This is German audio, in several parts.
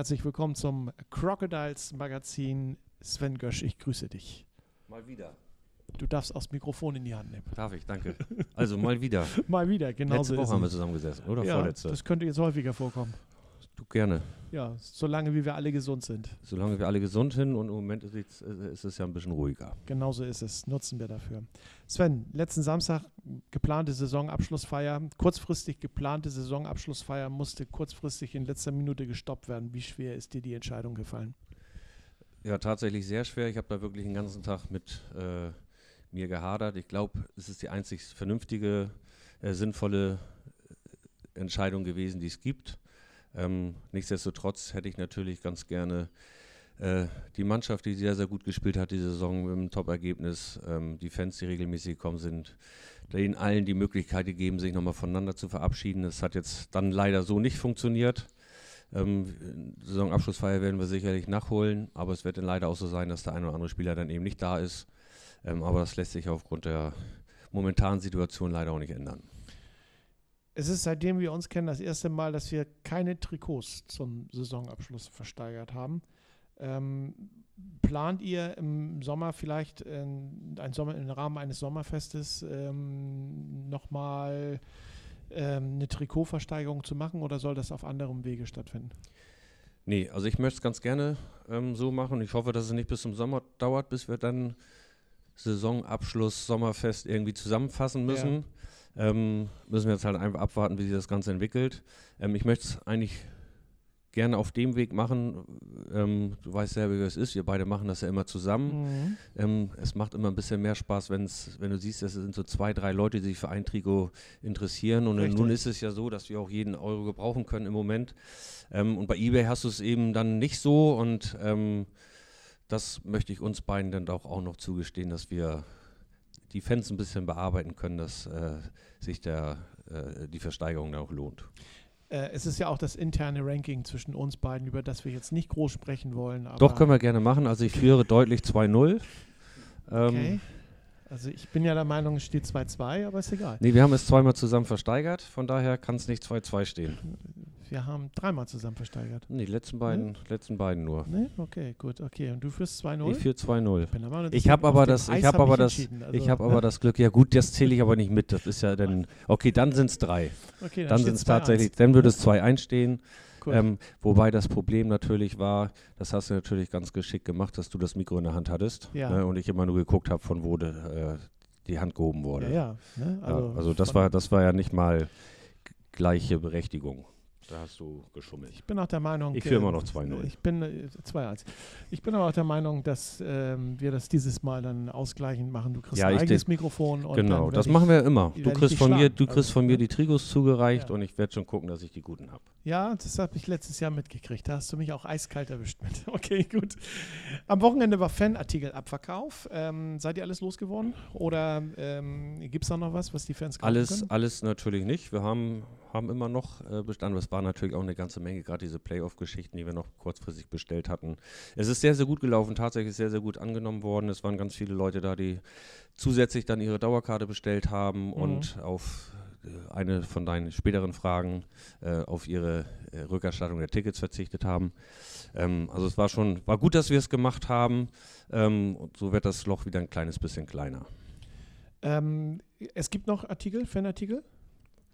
Herzlich willkommen zum Crocodiles Magazin. Sven Gösch, ich grüße dich. Mal wieder. Du darfst auch das Mikrofon in die Hand nehmen. Darf ich, danke. Also mal wieder. Mal wieder, genau Letzte so Woche haben wir zusammengesessen, oder Ja, vorletzte? das könnte jetzt häufiger vorkommen. Du gerne. Ja, solange wie wir alle gesund sind. Solange wir alle gesund sind und im Moment ist es, ist es ja ein bisschen ruhiger. Genauso ist es. Nutzen wir dafür. Sven, letzten Samstag geplante Saisonabschlussfeier. Kurzfristig geplante Saisonabschlussfeier musste kurzfristig in letzter Minute gestoppt werden. Wie schwer ist dir die Entscheidung gefallen? Ja, tatsächlich sehr schwer. Ich habe da wirklich den ganzen Tag mit äh, mir gehadert. Ich glaube, es ist die einzig vernünftige, äh, sinnvolle äh, Entscheidung gewesen, die es gibt. Ähm, nichtsdestotrotz hätte ich natürlich ganz gerne äh, die Mannschaft, die sehr, sehr gut gespielt hat, die Saison mit einem Top-Ergebnis, ähm, die Fans, die regelmäßig gekommen sind, denen allen die Möglichkeit gegeben, sich nochmal voneinander zu verabschieden. Das hat jetzt dann leider so nicht funktioniert. Ähm, Saisonabschlussfeier werden wir sicherlich nachholen, aber es wird dann leider auch so sein, dass der ein oder andere Spieler dann eben nicht da ist. Ähm, aber das lässt sich aufgrund der momentanen Situation leider auch nicht ändern. Es ist seitdem wir uns kennen das erste Mal, dass wir keine Trikots zum Saisonabschluss versteigert haben. Ähm, plant ihr im Sommer vielleicht in, ein Sommer, im Rahmen eines Sommerfestes ähm, nochmal ähm, eine Trikotversteigerung zu machen oder soll das auf anderem Wege stattfinden? Nee, also ich möchte es ganz gerne ähm, so machen. Ich hoffe, dass es nicht bis zum Sommer dauert, bis wir dann Saisonabschluss, Sommerfest irgendwie zusammenfassen müssen. Ähm, müssen wir jetzt halt einfach abwarten, wie sich das Ganze entwickelt. Ähm, ich möchte es eigentlich gerne auf dem Weg machen. Ähm, du weißt selber, wie es ist. Wir beide machen das ja immer zusammen. Ähm, es macht immer ein bisschen mehr Spaß, wenn's, wenn du siehst, es sind so zwei, drei Leute, die sich für ein Trikot interessieren. Und Richtig. nun ist es ja so, dass wir auch jeden Euro gebrauchen können im Moment. Ähm, und bei eBay hast du es eben dann nicht so. Und ähm, das möchte ich uns beiden dann auch, auch noch zugestehen, dass wir die Fans ein bisschen bearbeiten können, dass äh, sich der, äh, die Versteigerung dann auch lohnt. Äh, es ist ja auch das interne Ranking zwischen uns beiden, über das wir jetzt nicht groß sprechen wollen. Doch, können wir gerne machen. Also ich führe deutlich 2-0. Ähm, Okay. Also ich bin ja der Meinung, es steht 2-2, aber ist egal. Nee, wir haben es zweimal zusammen versteigert, von daher kann es nicht 2-2 stehen. Wir haben dreimal zusammen versteigert. Nee, die letzten beiden, letzten beiden nur. Ne? Okay, gut, okay. Und du führst 2-0? Ich führe 2-0. bin der Meinung, Ich deswegen habe aber das, Eis ich habe hab aber das. Also, ich habe aber das Glück, ja gut, das zähle ich aber nicht mit. Das ist ja dann, okay, dann sind es drei. okay, Dann sind steht's es 2-1. tatsächlich, dann würde es 2-1 stehen. Gut. Ähm, wobei das Problem natürlich war, das hast du natürlich ganz geschickt gemacht, dass du das Mikro in der Hand hattest Ja. ne, und ich immer nur geguckt habe, von wo de, äh, die Hand gehoben wurde. ja, ja. Ne? Ja, Also, also das war, das war ja nicht mal gleiche Berechtigung. Da hast du geschummelt. Ich bin auch der Meinung. Ich führe äh, immer noch 2-0. Ich bin äh, 2-1. Ich bin aber auch der Meinung, dass ähm, wir das dieses Mal dann ausgleichend machen. Du kriegst Ja, ein ich eigenes Mikrofon. Und Genau, das werd machen ich, wir immer. Du ich kriegst von mir, du kriegst Also, von mir ne? die Trigos zugereicht Ja. und ich werde schon gucken, dass ich die guten habe. Ja, das habe ich letztes Jahr mitgekriegt. Da hast du mich auch eiskalt erwischt mit. Okay, gut. Am Wochenende war Fanartikelabverkauf. Ähm, seid ihr alles losgeworden? Oder ähm, gibt es da noch was, was die Fans kaufen Alles, können? alles natürlich nicht. Wir haben, haben immer noch äh, Bestand. Es war natürlich auch eine ganze Menge, gerade diese Playoff-Geschichten, die wir noch kurzfristig bestellt hatten. Es ist sehr, sehr gut gelaufen, tatsächlich sehr, sehr gut angenommen worden. Es waren ganz viele Leute da, die zusätzlich dann ihre Dauerkarte bestellt haben und auf äh, eine von deinen späteren Fragen äh, auf ihre äh, Rückerstattung der Tickets verzichtet haben. Ähm, also es war schon, war gut, dass wir es gemacht haben. Ähm, und so wird das Loch wieder ein kleines bisschen kleiner. Ähm, es gibt noch Artikel, Fanartikel.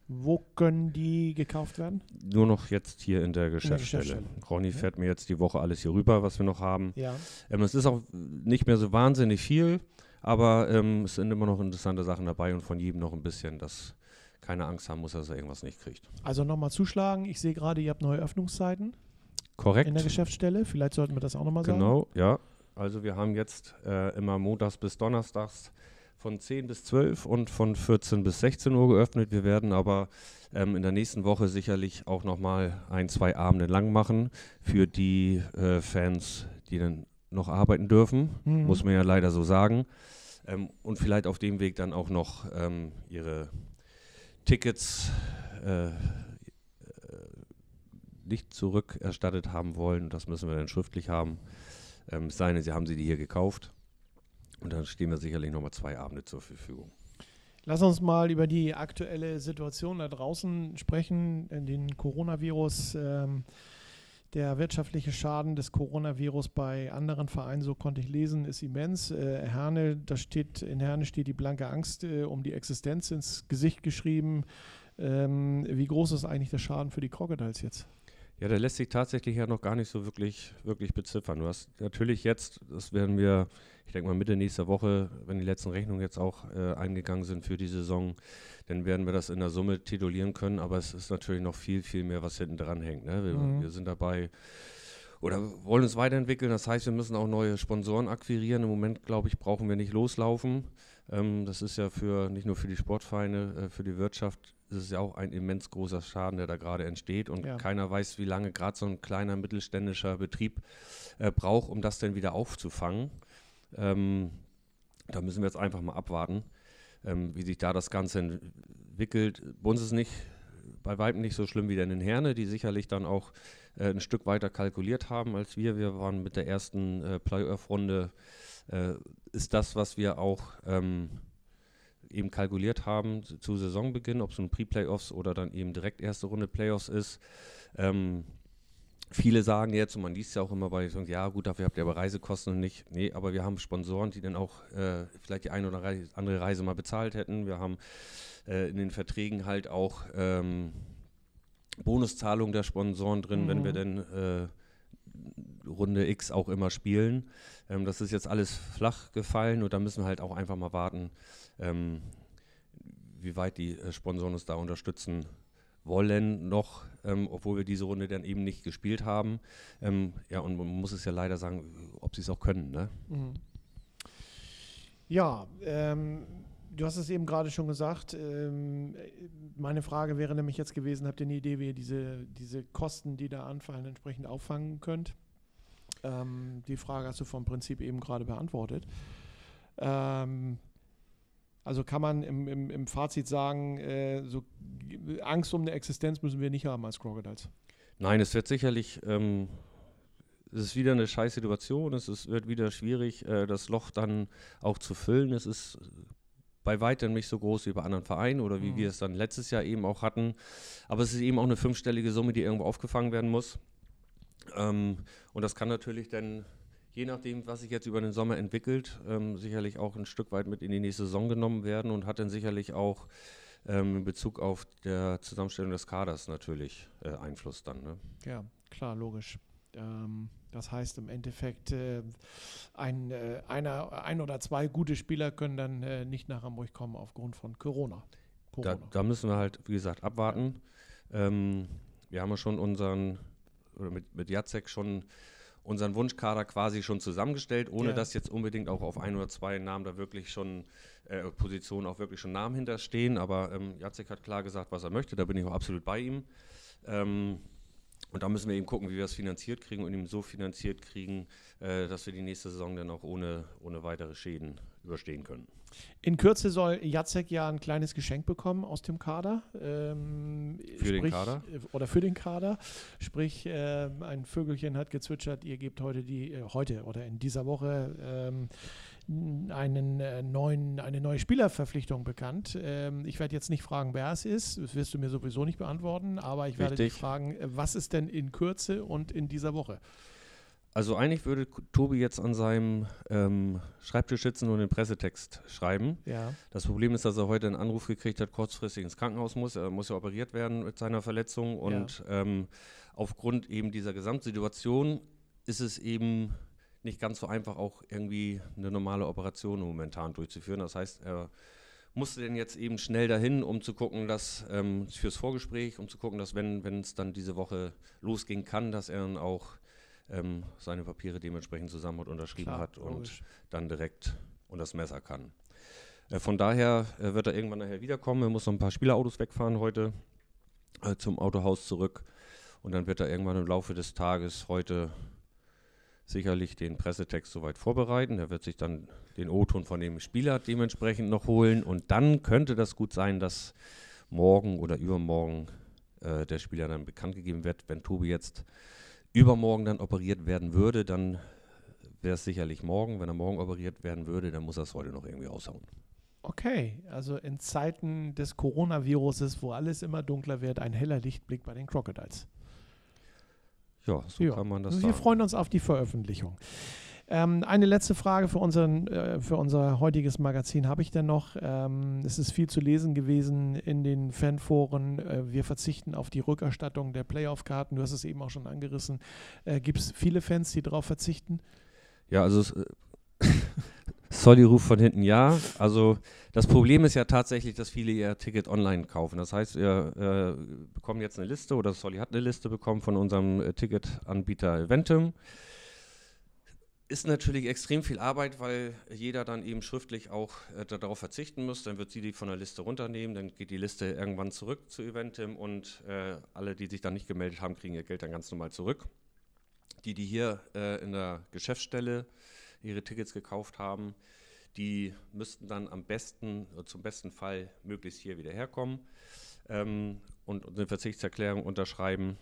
Wo können die gekauft werden? Nur noch jetzt hier in der Geschäftsstelle. Geschäftsstelle. Ronny Ja. fährt mir jetzt die Woche alles hier rüber, was wir noch haben. Ja. Ähm, es ist auch nicht mehr so wahnsinnig viel, aber ähm, es sind immer noch interessante Sachen dabei und von jedem noch ein bisschen, dass keine Angst haben muss, dass er irgendwas nicht kriegt. Also nochmal zuschlagen. Ich sehe gerade, ihr habt neue Öffnungszeiten Korrekt. in der Geschäftsstelle. Vielleicht sollten wir das auch nochmal sagen. Genau, ja. Also wir haben jetzt äh, immer montags bis donnerstags von 10 bis 12 und von 14 bis 16 Uhr geöffnet. Wir werden aber ähm, in der nächsten Woche sicherlich auch nochmal ein, zwei Abende lang machen für die äh, Fans, die dann noch arbeiten dürfen, mhm. muss man ja leider so sagen. Ähm, und vielleicht auf dem Weg dann auch noch ähm, ihre Tickets äh, äh, nicht zurückerstattet haben wollen. Das müssen wir dann schriftlich haben. Ähm, es sei denn, Sie haben sie die hier gekauft. Und dann stehen wir sicherlich nochmal zwei Abende zur Verfügung. Lass uns mal über die aktuelle Situation da draußen sprechen, den Coronavirus. Ähm, der wirtschaftliche Schaden des Coronavirus bei anderen Vereinen, so konnte ich lesen, ist immens. Äh, Herne, da steht, in Herne steht die blanke Angst äh, um die Existenz ins Gesicht geschrieben. Ähm, wie groß ist eigentlich der Schaden für die Crocodiles jetzt? Ja, der lässt sich tatsächlich ja noch gar nicht so wirklich, wirklich beziffern. Du hast natürlich jetzt, das werden wir, ich denke mal Mitte nächster Woche, wenn die letzten Rechnungen jetzt auch äh, eingegangen sind für die Saison, dann werden wir das in der Summe titulieren können. Aber es ist natürlich noch viel, viel mehr, was hinten dran hängt. Ne? Wir, mhm. wir sind dabei oder wollen uns weiterentwickeln. Das heißt, wir müssen auch neue Sponsoren akquirieren. Im Moment, glaube ich, brauchen wir nicht loslaufen. Ähm, das ist ja für nicht nur für die Sportvereine, äh, für die Wirtschaft es ist ja auch ein immens großer Schaden, der da gerade entsteht und ja. keiner weiß, wie lange gerade so ein kleiner mittelständischer Betrieb äh, braucht, um das dann wieder aufzufangen. Ähm, da müssen wir jetzt einfach mal abwarten, ähm, wie sich da das Ganze entwickelt. Bei uns ist nicht bei weitem nicht so schlimm wie denn in Herne, die sicherlich dann auch äh, ein Stück weiter kalkuliert haben als wir. Wir waren mit der ersten äh, Playoff-Runde, äh, ist das, was wir auch ähm, eben kalkuliert haben zu, zu Saisonbeginn, ob es nun Pre-Playoffs oder dann eben direkt erste Runde Playoffs ist. Ähm, viele sagen jetzt, und man liest ja auch immer bei, ja gut, dafür habt ihr aber Reisekosten und nicht. Nee, aber wir haben Sponsoren, die dann auch äh, vielleicht die eine oder andere Reise mal bezahlt hätten. Wir haben äh, in den Verträgen halt auch ähm, Bonuszahlungen der Sponsoren drin, mhm. wenn wir mhm. dann äh, Runde X auch immer spielen. Ähm, das ist jetzt alles flach gefallen und da müssen wir halt auch einfach mal warten, ähm, wie weit die äh, Sponsoren uns da unterstützen wollen noch, ähm, obwohl wir diese Runde dann eben nicht gespielt haben. Ähm, ja, und man muss es ja leider sagen, ob sie es auch können. Ne? Mhm. Ja, ähm, du hast es eben gerade schon gesagt. Ähm, meine Frage wäre nämlich jetzt gewesen, habt ihr eine Idee, wie ihr diese, diese Kosten, die da anfallen, entsprechend auffangen könnt? Ähm, die Frage hast du vom Prinzip eben gerade beantwortet. Ähm, also kann man im, im, im Fazit sagen, äh, so Angst um eine Existenz müssen wir nicht haben als Crocodiles. Nein, es wird sicherlich, ähm, es ist wieder eine scheiß Situation, es ist, wird wieder schwierig, äh, das Loch dann auch zu füllen. Es ist bei weitem nicht so groß wie bei anderen Vereinen oder wie mhm. wir es dann letztes Jahr eben auch hatten. Aber es ist eben auch eine fünfstellige Summe, die irgendwo aufgefangen werden muss. Ähm, und das kann natürlich dann je nachdem, was sich jetzt über den Sommer entwickelt, ähm, sicherlich auch ein Stück weit mit in die nächste Saison genommen werden und hat dann sicherlich auch ähm, in Bezug auf der Zusammenstellung des Kaders natürlich äh, Einfluss dann. Ne? Ja, klar, logisch. Ähm, das heißt im Endeffekt, äh, ein, äh, einer, ein oder zwei gute Spieler können dann äh, nicht nach Hamburg kommen aufgrund von Corona. Corona. Da, da, müssen wir halt, wie gesagt, abwarten. Ähm, wir haben ja schon unseren, oder mit, mit Jacek schon unseren Wunschkader quasi schon zusammengestellt, ohne ja. dass jetzt unbedingt auch auf ein oder zwei Namen da wirklich schon äh, Positionen auch wirklich schon Namen hinterstehen. Aber ähm, Jacek hat klar gesagt, was er möchte, da bin ich auch absolut bei ihm. Ähm, und da müssen wir eben gucken, wie wir es finanziert kriegen und ihm so finanziert kriegen, äh, dass wir die nächste Saison dann auch ohne, ohne weitere Schäden überstehen können. In Kürze soll Jacek ja ein kleines Geschenk bekommen aus dem Kader. Ähm, für sprich, den Kader? Äh, oder für den Kader. Sprich, äh, ein Vögelchen hat gezwitschert, ihr gebt heute die, äh, heute oder in dieser Woche ähm, einen äh, neuen, eine neue Spielerverpflichtung bekannt. Ähm, ich werde jetzt nicht fragen, wer es ist. Das wirst du mir sowieso nicht beantworten, aber ich werde dich fragen, äh, was ist denn in Kürze und in dieser Woche? Also eigentlich würde Tobi jetzt an seinem ähm, Schreibtisch sitzen und den Pressetext schreiben. Ja. Das Problem ist, dass er heute einen Anruf gekriegt hat, kurzfristig ins Krankenhaus muss. Er muss ja operiert werden mit seiner Verletzung. Und ja. ähm, aufgrund eben dieser Gesamtsituation ist es eben nicht ganz so einfach, auch irgendwie eine normale Operation momentan durchzuführen. Das heißt, er musste denn jetzt eben schnell dahin, um zu gucken, dass ähm, fürs Vorgespräch, um zu gucken, dass wenn es dann diese Woche losgehen kann, dass er dann auch ähm, seine Papiere dementsprechend zusammen und unterschrieben Klar, hat und logisch. dann direkt unter das Messer kann. Äh, von daher äh, wird er irgendwann nachher wiederkommen. Er muss noch ein paar Spielerautos wegfahren heute äh, zum Autohaus zurück. Und dann wird er irgendwann im Laufe des Tages heute sicherlich den Pressetext soweit vorbereiten. Er wird sich dann den O-Ton von dem Spieler dementsprechend noch holen. Und dann könnte das gut sein, dass morgen oder übermorgen äh, der Spieler dann bekannt gegeben wird. Wenn Tobi jetzt übermorgen dann operiert werden würde, dann wäre es sicherlich morgen. Wenn er morgen operiert werden würde, dann muss er es heute noch irgendwie raushauen. Okay, also in Zeiten des Coronaviruses, wo alles immer dunkler wird, ein heller Lichtblick bei den Crocodiles. Ja, so ja. kann man das also Wir sagen. freuen uns auf die Veröffentlichung. Ähm, eine letzte Frage für, unseren, äh, für unser heutiges Magazin habe ich denn noch. Ähm, es ist viel zu lesen gewesen in den Fanforen. Äh, wir verzichten auf die Rückerstattung der Playoff-Karten. Du hast es eben auch schon angerissen. Äh, Gibt es viele Fans, die darauf verzichten? Ja, also es, Solly ruft von hinten ja. Also das Problem ist ja tatsächlich, dass viele ihr Ticket online kaufen. Das heißt, wir äh, bekommen jetzt eine Liste oder Solly hat eine Liste bekommen von unserem äh, Ticketanbieter Eventum. Ist natürlich extrem viel Arbeit, weil jeder dann eben schriftlich auch äh, darauf verzichten muss. Dann wird sie die von der Liste runternehmen, dann geht die Liste irgendwann zurück zu Eventim und äh, alle, die sich dann nicht gemeldet haben, kriegen ihr Geld dann ganz normal zurück. Die, die hier äh, in der Geschäftsstelle ihre Tickets gekauft haben, die müssten dann am besten, äh, zum besten Fall möglichst hier wieder herkommen ähm, und eine Verzichtserklärung unterschreiben.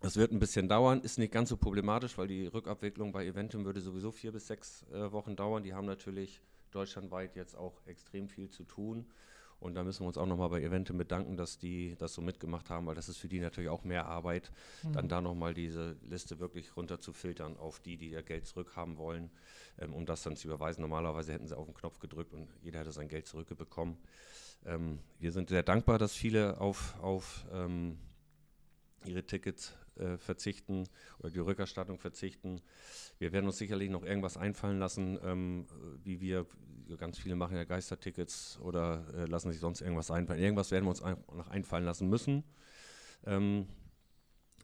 Das wird ein bisschen dauern, ist nicht ganz so problematisch, weil die Rückabwicklung bei Eventum würde sowieso vier bis sechs äh, Wochen dauern. Die haben natürlich deutschlandweit jetzt auch extrem viel zu tun. Und da müssen wir uns auch nochmal bei Eventum bedanken, dass die das so mitgemacht haben, weil das ist für die natürlich auch mehr Arbeit, mhm. dann da nochmal diese Liste wirklich runter zu filtern auf die, die ihr Geld zurückhaben wollen, ähm, um das dann zu überweisen. Normalerweise hätten sie auf den Knopf gedrückt und jeder hätte sein Geld zurückbekommen. Ähm, wir sind sehr dankbar, dass viele auf, auf ähm, ihre Tickets äh, verzichten oder die Rückerstattung verzichten. Wir werden uns sicherlich noch irgendwas einfallen lassen, ähm, wie wir, ganz viele machen ja Geistertickets oder äh, lassen sich sonst irgendwas einfallen. Irgendwas werden wir uns ein, noch einfallen lassen müssen, ähm,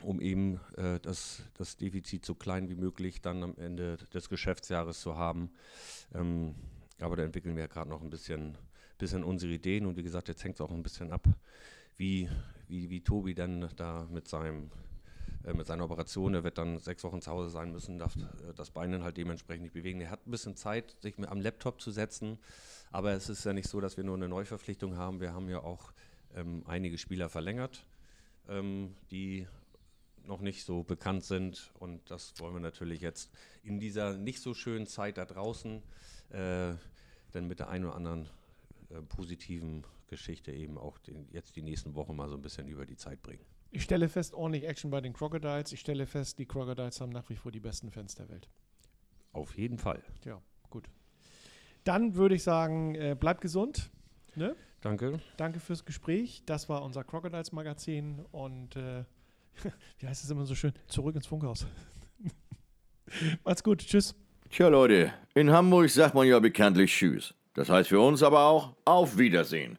um eben äh, das, das Defizit so klein wie möglich dann am Ende des Geschäftsjahres zu haben. Ähm, aber da entwickeln wir ja gerade noch ein bisschen, bisschen unsere Ideen und wie gesagt, jetzt hängt es auch ein bisschen ab, wie, wie, wie Tobi dann da mit seinem äh, mit seiner Operation. Er wird dann sechs Wochen zu Hause sein müssen, darf äh, das Bein halt dementsprechend nicht bewegen. Er hat ein bisschen Zeit, sich am Laptop zu setzen, aber es ist ja nicht so, dass wir nur eine Neuverpflichtung haben. Wir haben ja auch ähm, einige Spieler verlängert, ähm, die noch nicht so bekannt sind und das wollen wir natürlich jetzt in dieser nicht so schönen Zeit da draußen äh, dann mit der einen oder anderen äh, positiven Geschichte eben auch den, jetzt die nächsten Wochen mal so ein bisschen über die Zeit bringen. Ich stelle fest, ordentlich Action bei den Crocodiles. Ich stelle fest, die Crocodiles haben nach wie vor die besten Fans der Welt. Auf jeden Fall. Ja, gut. Dann würde ich sagen, äh, bleibt gesund. Ne? Danke. Danke fürs Gespräch. Das war unser Crocodiles Magazin und äh, wie heißt es immer so schön? Zurück ins Funkhaus. Macht's gut. Tschüss. Tja, Leute, in Hamburg sagt man ja bekanntlich Tschüss. Das heißt für uns aber auch Auf Wiedersehen.